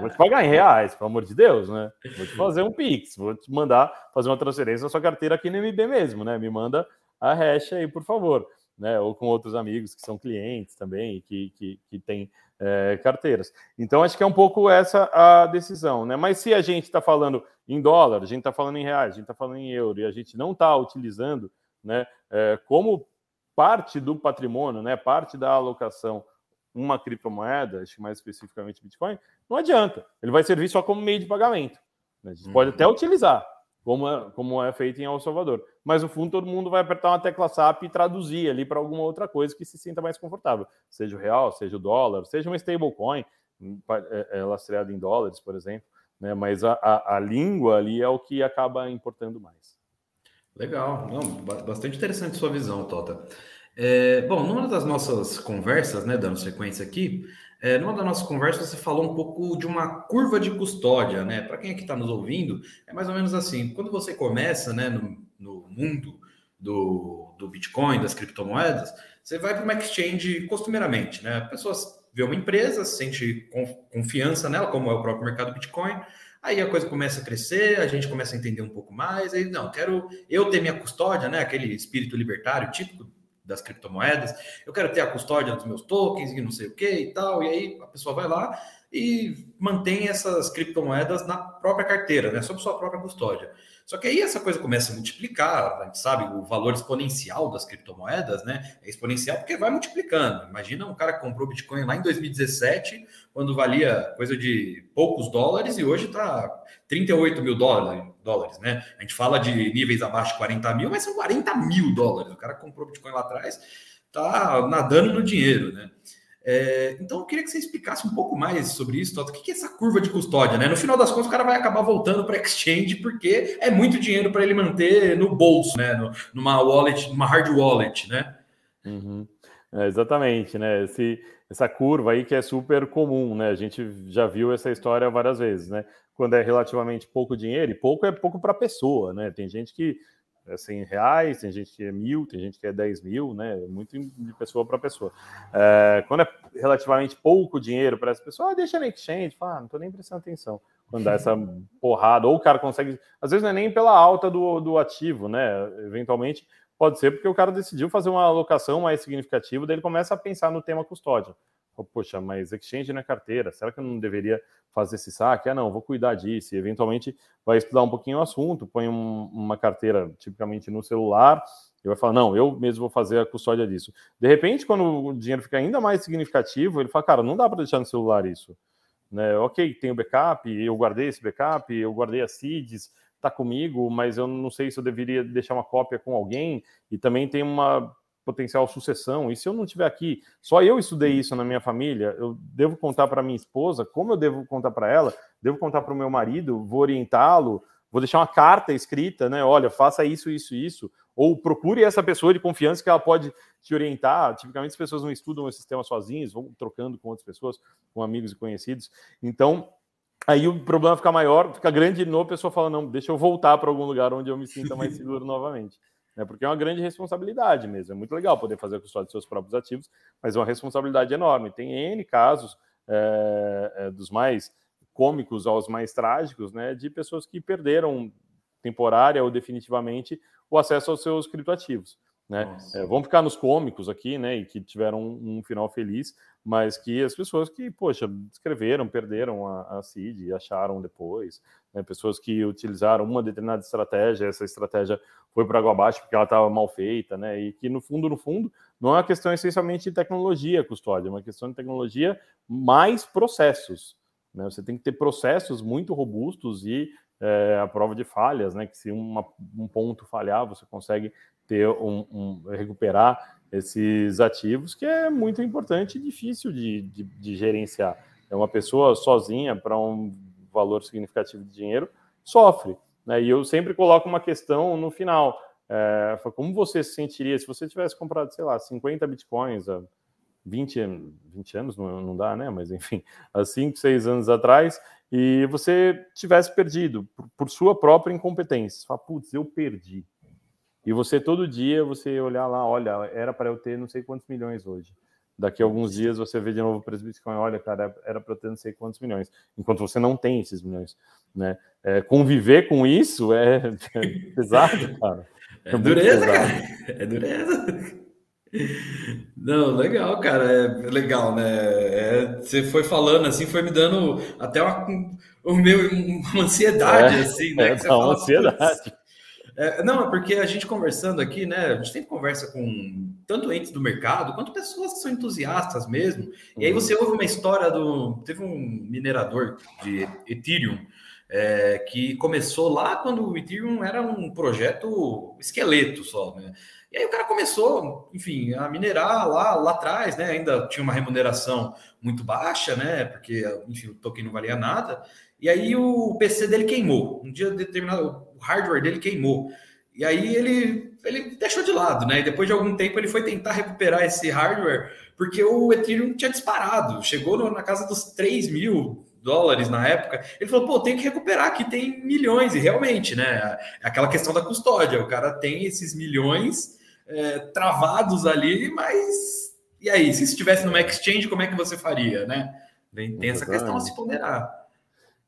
vou te pagar em reais, pelo amor de Deus, né? Vou te fazer um Pix, vou te mandar fazer uma transferência na sua carteira aqui no MB mesmo, né? Me manda a hash aí, por favor. Né? Ou com outros amigos que são clientes também, que, que, que têm é, carteiras. Então, acho que é um pouco essa a decisão, né? Mas se a gente está falando em dólar, a gente está falando em reais, a gente está falando em euro, e a gente não está utilizando né, é, como parte do patrimônio, né, parte da alocação, uma criptomoeda, mais especificamente Bitcoin, não adianta. Ele vai servir só como meio de pagamento. Né? A gente uhum. pode até utilizar, como é, como é feito em El Salvador. Mas no fundo todo mundo vai apertar uma tecla SAP e traduzir ali para alguma outra coisa que se sinta mais confortável. Seja o real, seja o dólar, seja uma stablecoin hum, é, é, lastreada em dólares, por exemplo. Né? Mas a, a, a língua ali é o que acaba importando mais. Legal, Não, bastante interessante sua visão, Tota. É, bom, numa das nossas conversas, né, dando sequência aqui, é, numa das nossas conversas você falou um pouco de uma curva de custódia, né? Para quem aqui está nos ouvindo, é mais ou menos assim: quando você começa, né, no, no mundo do, do Bitcoin, das criptomoedas, você vai para uma exchange costumeiramente, né? Pessoas vê uma empresa, sente confiança nela, como é o próprio mercado Bitcoin Aí a coisa começa a crescer, a gente começa a entender um pouco mais. Aí, não, quero eu ter minha custódia, né? Aquele espírito libertário típico das criptomoedas. Eu quero ter a custódia dos meus tokens e não sei o que e tal. E aí a pessoa vai lá e mantém essas criptomoedas na própria carteira, né? Sob sua própria custódia. Só que aí essa coisa começa a multiplicar, a gente sabe, o valor exponencial das criptomoedas, né? É exponencial porque vai multiplicando. Imagina um cara que comprou Bitcoin lá em 2017, quando valia coisa de poucos dólares, e hoje está 38 mil dólares, dólares, né? A gente fala de níveis abaixo de 40 mil, mas são 40 mil dólares. O cara comprou Bitcoin lá atrás, tá nadando no dinheiro, né? É, então, eu queria que você explicasse um pouco mais sobre isso, Toto. O que é essa curva de custódia? Né? No final das contas, o cara vai acabar voltando para exchange porque é muito dinheiro para ele manter no bolso, né? No, numa wallet, numa hard wallet, né? Uhum. É, exatamente, né? Esse, essa curva aí que é super comum, né? A gente já viu essa história várias vezes, né? Quando é relativamente pouco dinheiro, e pouco é pouco para a pessoa, né? Tem gente que é 100 reais, tem gente que é mil, tem gente que é 10 mil, né? Muito de pessoa para pessoa. É, quando é relativamente pouco dinheiro para essa pessoa, ah, deixa na exchange, fala, ah, não estou nem prestando atenção. Quando dá essa porrada, ou o cara consegue, às vezes não é nem pela alta do, do ativo, né? Eventualmente pode ser porque o cara decidiu fazer uma alocação mais significativa, daí ele começa a pensar no tema custódia. Poxa, mas exchange na carteira, será que eu não deveria fazer esse saque? Ah, não, vou cuidar disso. E eventualmente vai estudar um pouquinho o assunto, põe um, uma carteira tipicamente no celular e vai falar: não, eu mesmo vou fazer a custódia disso. De repente, quando o dinheiro fica ainda mais significativo, ele fala: cara, não dá para deixar no celular isso. Né? Ok, tem o backup, eu guardei esse backup, eu guardei as seeds, está comigo, mas eu não sei se eu deveria deixar uma cópia com alguém. E também tem uma potencial sucessão. E se eu não tiver aqui, só eu estudei isso na minha família, eu devo contar para minha esposa, como eu devo contar para ela, devo contar para o meu marido, vou orientá-lo, vou deixar uma carta escrita, né? Olha, faça isso, isso, isso. Ou procure essa pessoa de confiança que ela pode te orientar. Tipicamente as pessoas não estudam esse sistema sozinhas, vão trocando com outras pessoas, com amigos e conhecidos. Então, aí o problema fica maior, fica grande de novo, a pessoa fala, não, deixa eu voltar para algum lugar onde eu me sinta mais seguro novamente né? Porque é uma grande responsabilidade mesmo. É muito legal poder fazer a custódia dos seus próprios ativos, mas é uma responsabilidade enorme. Tem N casos é, é, dos mais cômicos aos mais trágicos, né? De pessoas que perderam temporária ou definitivamente o acesso aos seus criptoativos. Né? É, vamos ficar nos cômicos aqui, né? E que tiveram um, um, final feliz, mas que as pessoas que, poxa, escreveram, perderam a, a CID e acharam depois, né? pessoas que utilizaram uma determinada estratégia, essa estratégia foi para água abaixo porque ela estava mal feita, né? E que no fundo, no fundo, não é uma questão essencialmente de tecnologia, custódia, é uma questão de tecnologia mais processos. Né? Você tem que ter processos muito robustos e é, a prova de falhas, né? Que se uma, um ponto falhar, você consegue ter um, um, recuperar esses ativos, que é muito importante e difícil de, de, de gerenciar. É uma pessoa sozinha para um valor significativo de dinheiro sofre. Né? E eu sempre coloco uma questão no final. É, como você se sentiria se você tivesse comprado, sei lá, 50 bitcoins há 20, 20 anos, não, não dá, né? Mas enfim, há 5, 6 anos atrás, e você tivesse perdido por, por sua própria incompetência. Fala, putz, eu perdi. E você todo dia você olhar lá, olha, era para eu ter não sei quantos milhões hoje. Daqui a alguns dias você vê de novo o preço do Bitcoin, olha, cara, era para eu ter não sei quantos milhões, enquanto você não tem esses milhões, né? É, conviver com isso é, é pesado, cara. É, é dureza, pesado. cara. É dureza. Não, legal, cara, é legal, né? É, você foi falando assim, foi me dando até uma, o meu, uma ansiedade, é, assim, né? É, que uma ansiedade. É, não, é porque a gente conversando aqui, né? A gente sempre conversa com tanto entes do mercado quanto pessoas que são entusiastas mesmo. E aí uhum. você ouve uma história do. Teve um minerador de Ethereum é, que começou lá quando o Ethereum era um projeto esqueleto só, né? E aí o cara começou, enfim, a minerar lá, lá atrás, né? Ainda tinha uma remuneração muito baixa, né? Porque, enfim, o token não valia nada. E aí o PC dele queimou. Um dia determinado, hardware dele queimou. E aí ele, ele deixou de lado, né? E depois de algum tempo ele foi tentar recuperar esse hardware, porque o Ethereum tinha disparado. Chegou no, na casa dos 3 mil dólares na época. Ele falou, pô, tem que recuperar, aqui tem milhões. E realmente, né? É aquela questão da custódia. O cara tem esses milhões é, travados ali, mas e aí, se estivesse numa exchange, como é que você faria, né? Tem essa questão a se ponderar.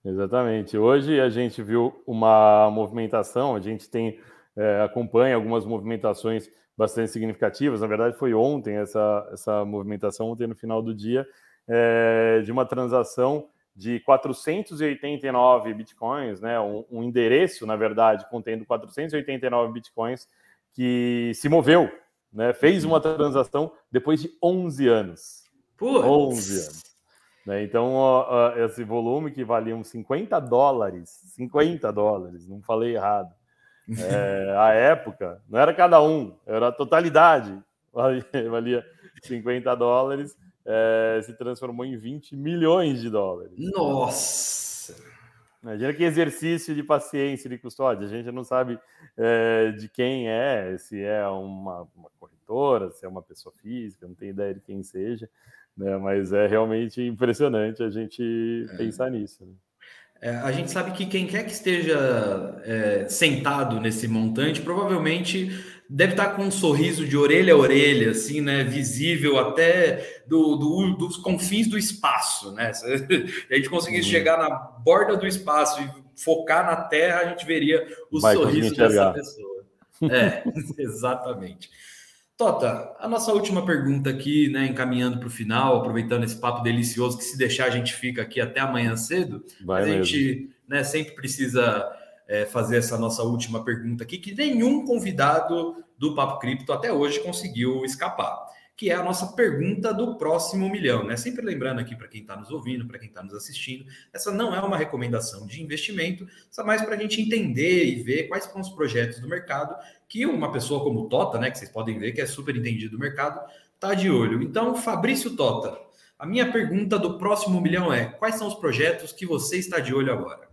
Exatamente. Hoje a gente viu uma movimentação, a gente tem é, acompanha algumas movimentações bastante significativas. Na verdade, foi ontem essa, essa movimentação, ontem no final do dia, é, de uma transação de 489 bitcoins, né, um, um, endereço, na verdade, contendo 489 bitcoins, que se moveu, né, fez uma transação depois de 11 anos. Putz. 11 anos. Né, então, ó, ó, esse volume que valia uns 50 dólares, 50 dólares, não falei errado, é, a época, não era cada um, era a totalidade, valia, valia 50 dólares, é, se transformou em 20 milhões de dólares. Nossa! Imagina que exercício de paciência de custódia. A gente não sabe é, de quem é, se é uma, uma, corretora, se é uma pessoa física, não tem ideia de quem seja, né? mas é realmente impressionante a gente é. pensar nisso. Né? É, a gente sabe que quem quer que esteja é, sentado nesse montante provavelmente deve estar com um sorriso de orelha a orelha, assim, né? Visível até do, do dos confins do espaço, né? Se a gente conseguisse chegar na borda do espaço e focar na Terra, a gente veria o Vai sorriso dessa pessoa. É, exatamente. Tota, a nossa última pergunta aqui, né, encaminhando para o final, aproveitando esse papo delicioso que se deixar a gente fica aqui até amanhã cedo. Vai a mesmo. gente né, sempre precisa é, fazer essa nossa última pergunta aqui, que nenhum convidado do Papo Cripto até hoje conseguiu escapar, que é a nossa pergunta do próximo milhão, né? Sempre lembrando aqui para quem está nos ouvindo, para quem está nos assistindo, essa não é uma recomendação de investimento, só mais para a gente entender e ver quais são os projetos do mercado que uma pessoa como Tota, né, que vocês podem ver que é super entendido do mercado, tá de olho. Então, Fabrício Tota, a minha pergunta do próximo milhão é: quais são os projetos que você está de olho agora?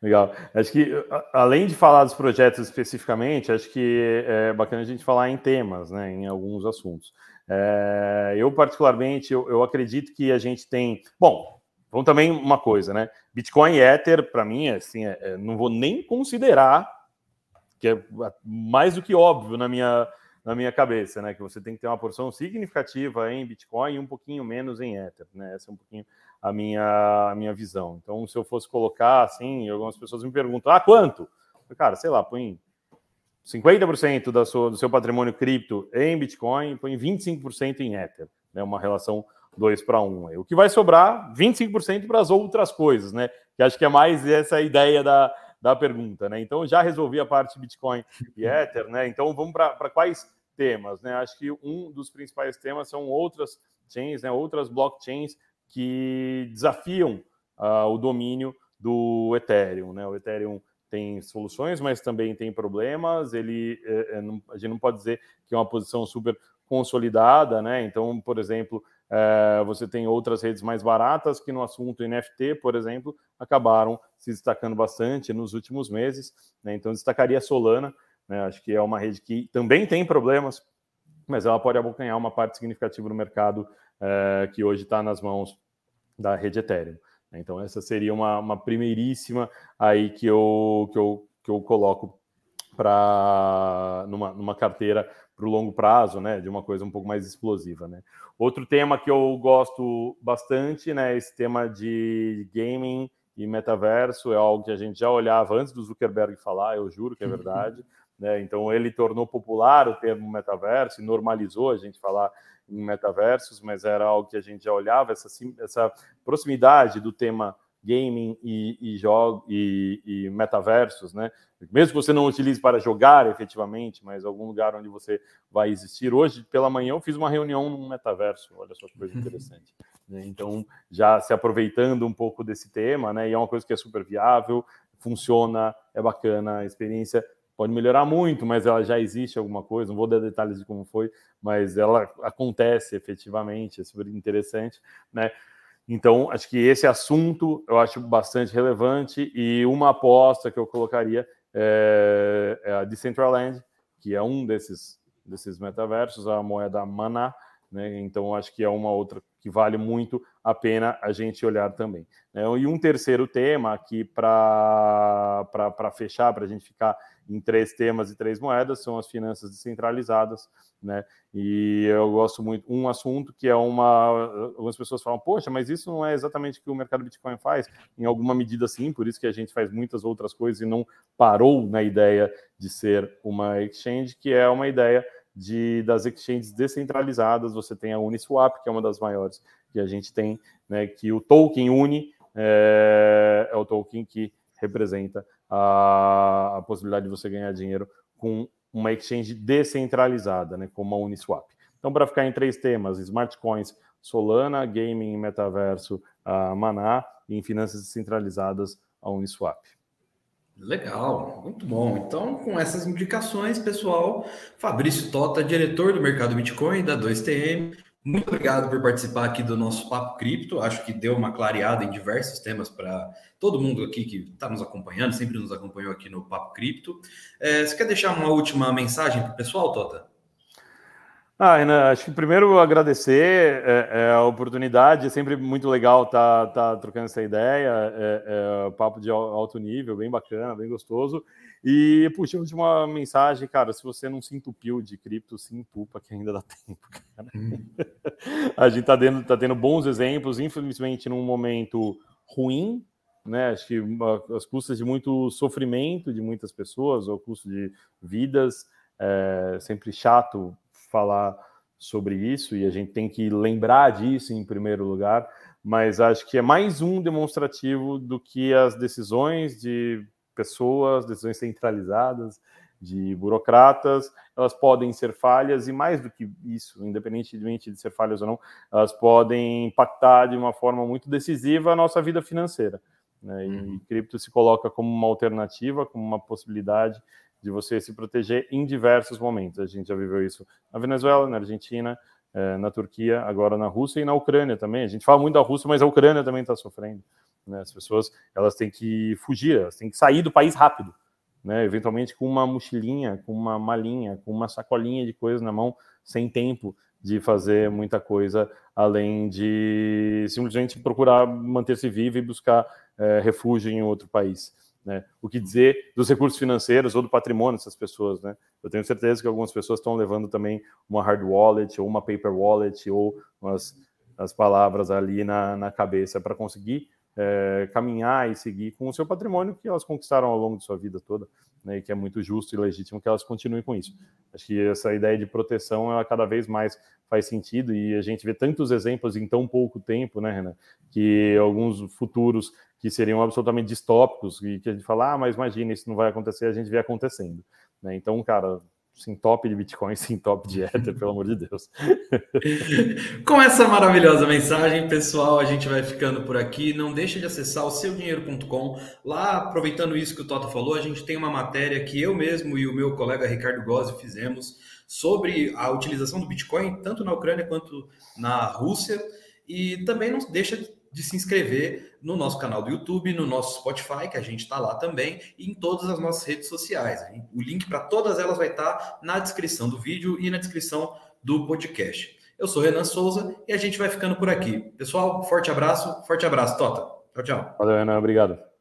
Legal. Acho que, além de falar dos projetos especificamente, acho que é bacana a gente falar em temas, né, em alguns assuntos. É, eu, particularmente, eu, eu, acredito que a gente tem. Bom, vamos também uma coisa, né? Bitcoin e Ether, para mim, assim, é, é, não vou nem considerar, que é mais do que óbvio na minha, na minha cabeça, né? Que você tem que ter uma porção significativa em Bitcoin e um pouquinho menos em Ether, né? Essa é um pouquinho a minha, a minha visão. Então, se eu fosse colocar assim, algumas pessoas me perguntam: ah, quanto? Cara, sei lá, põe 50% da sua, do seu patrimônio cripto em Bitcoin, põe 25% em Ether. Né? uma relação 2 para 1. O que vai sobrar, 25% para as outras coisas, né? Que acho que é mais essa ideia da, da pergunta, né? Então, já resolvi a parte Bitcoin e Ether, né? Então, vamos para quais temas, né? Acho que um dos principais temas são outras chains, né? Outras blockchains que desafiam uh, o domínio do Ethereum. Né? O Ethereum tem soluções, mas também tem problemas. Ele, é, é, não, a gente não pode dizer que é uma posição super consolidada, né? Então, por exemplo, é, você tem outras redes mais baratas que no assunto NFT, por exemplo, acabaram se destacando bastante nos últimos meses. Né? Então, destacaria a Solana, né? acho que é uma rede que também tem problemas, mas ela pode abocanhar uma parte significativa no mercado é, que hoje está nas mãos da rede Ethereum. Então, essa seria uma, uma primeiríssima aí que eu, que eu, que eu coloco para numa, numa carteira para o longo prazo, né, de uma coisa um pouco mais explosiva, né. Outro tema que eu gosto bastante, né, esse tema de gaming e metaverso é algo que a gente já olhava antes do Zuckerberg falar, eu juro que é verdade, né. Então ele tornou popular o termo metaverso e normalizou a gente falar em metaversos, mas era algo que a gente já olhava, essa, essa proximidade do tema gaming e, e, jogo, e, e metaversos, né? Mesmo que você não utilize para jogar efetivamente, mas algum lugar onde você vai existir. Hoje, pela manhã, eu fiz uma reunião num metaverso, olha só que coisa interessante. Né? Então, já se aproveitando um pouco desse tema, né? E é uma coisa que é super viável, funciona, é bacana, a experiência pode melhorar muito, mas ela já existe alguma coisa, não vou dar detalhes de como foi, mas ela acontece efetivamente, é super interessante, né? Então, acho que esse assunto eu acho bastante relevante e uma aposta que eu colocaria é, é a Decentraland, que é um desses, desses metaversos, a moeda Mana, né? Então, acho que é uma outra que vale muito a pena a gente olhar também. Né? E um terceiro tema aqui para fechar, para a gente ficar em três temas e três moedas, são as finanças descentralizadas, né? E eu gosto muito um assunto que é uma algumas pessoas falam, poxa, mas isso não é exatamente o que o mercado Bitcoin faz, em alguma medida sim, por isso que a gente faz muitas outras coisas e não parou na ideia de ser uma exchange, que é uma ideia de das exchanges descentralizadas. Você tem a Uniswap, que é uma das maiores que a gente tem, né? Que o token Uni é, é o token que representa a, a possibilidade de você ganhar dinheiro com uma exchange descentralizada, né, como a Uniswap. Então, para ficar em três temas, smart coins, Solana, gaming, metaverso, a Maná e em finanças descentralizadas, a Uniswap. Legal, muito bom. Então, com essas indicações, pessoal, Fabrício Tota, diretor do mercado Bitcoin da 2TM, muito obrigado por participar aqui do nosso Papo Cripto. Acho que deu uma clareada em diversos temas para todo mundo aqui que está nos acompanhando, sempre nos acompanhou aqui no Papo Cripto. É, você quer deixar uma última mensagem para o pessoal, Tota? Ah, Renan, acho que primeiro agradecer é, é, a oportunidade, é sempre muito legal estar tá, tá trocando essa ideia, é, é, papo de alto nível, bem bacana, bem gostoso. E, puxa, última mensagem, cara, se você não se entupiu de cripto, se entupa que ainda dá tempo, cara. Hum. a gente tá tendo, tá tendo bons exemplos, infelizmente num momento ruim, né? Acho que as custas de muito sofrimento de muitas pessoas, ou custo de vidas, é sempre chato falar sobre isso, e a gente tem que lembrar disso em primeiro lugar, mas acho que é mais um demonstrativo do que as decisões de pessoas, decisões centralizadas de burocratas, elas podem ser falhas e mais do que isso, independentemente de ser falhas ou não, elas podem impactar de uma forma muito decisiva a nossa vida financeira. Né? E uhum. cripto se coloca como uma alternativa, como uma possibilidade de você se proteger em diversos momentos. A gente já viveu isso na Venezuela, na Argentina, eh, na Turquia, agora na Rússia e na Ucrânia também. A gente fala muito da Rússia, mas a Ucrânia também está sofrendo. Né? As pessoas elas têm que fugir, elas têm que sair do país rápido, né? eventualmente com uma mochilinha, com uma malinha, com uma sacolinha de coisas na mão, sem tempo de fazer muita coisa, além de simplesmente procurar manter-se vivo e buscar é, refúgio em outro país. Né? O que dizer dos recursos financeiros ou do patrimônio dessas pessoas, né? Eu tenho certeza que algumas pessoas estão levando também uma hard wallet ou uma paper wallet ou umas as palavras ali na, na cabeça para conseguir é, caminhar e seguir com o seu patrimônio que elas conquistaram ao longo de sua vida toda, né, e que é muito justo e legítimo que elas continuem com isso. Acho que essa ideia de proteção ela cada vez mais faz sentido e a gente vê tantos exemplos em tão pouco tempo, né, Renan, que alguns futuros que seriam absolutamente distópicos e que a gente fala, ah, mas imagina, isso não vai acontecer, a gente vê acontecendo. Né? Então, cara, sim top de Bitcoin, sim top de Ether, pelo amor de Deus. Com essa maravilhosa mensagem, pessoal, a gente vai ficando por aqui. Não deixe de acessar o seudinheiro.com. Lá, aproveitando isso que o Toto falou, a gente tem uma matéria que eu mesmo e o meu colega Ricardo Gozzi fizemos sobre a utilização do Bitcoin, tanto na Ucrânia quanto na Rússia. E também não deixa de se inscrever no nosso canal do YouTube, no nosso Spotify, que a gente está lá também, e em todas as nossas redes sociais. O link para todas elas vai estar tá na descrição do vídeo e na descrição do podcast. Eu sou Renan Souza e a gente vai ficando por aqui. Pessoal, forte abraço, forte abraço, Tota. Tchau, tchau. Valeu, Renan. Obrigado.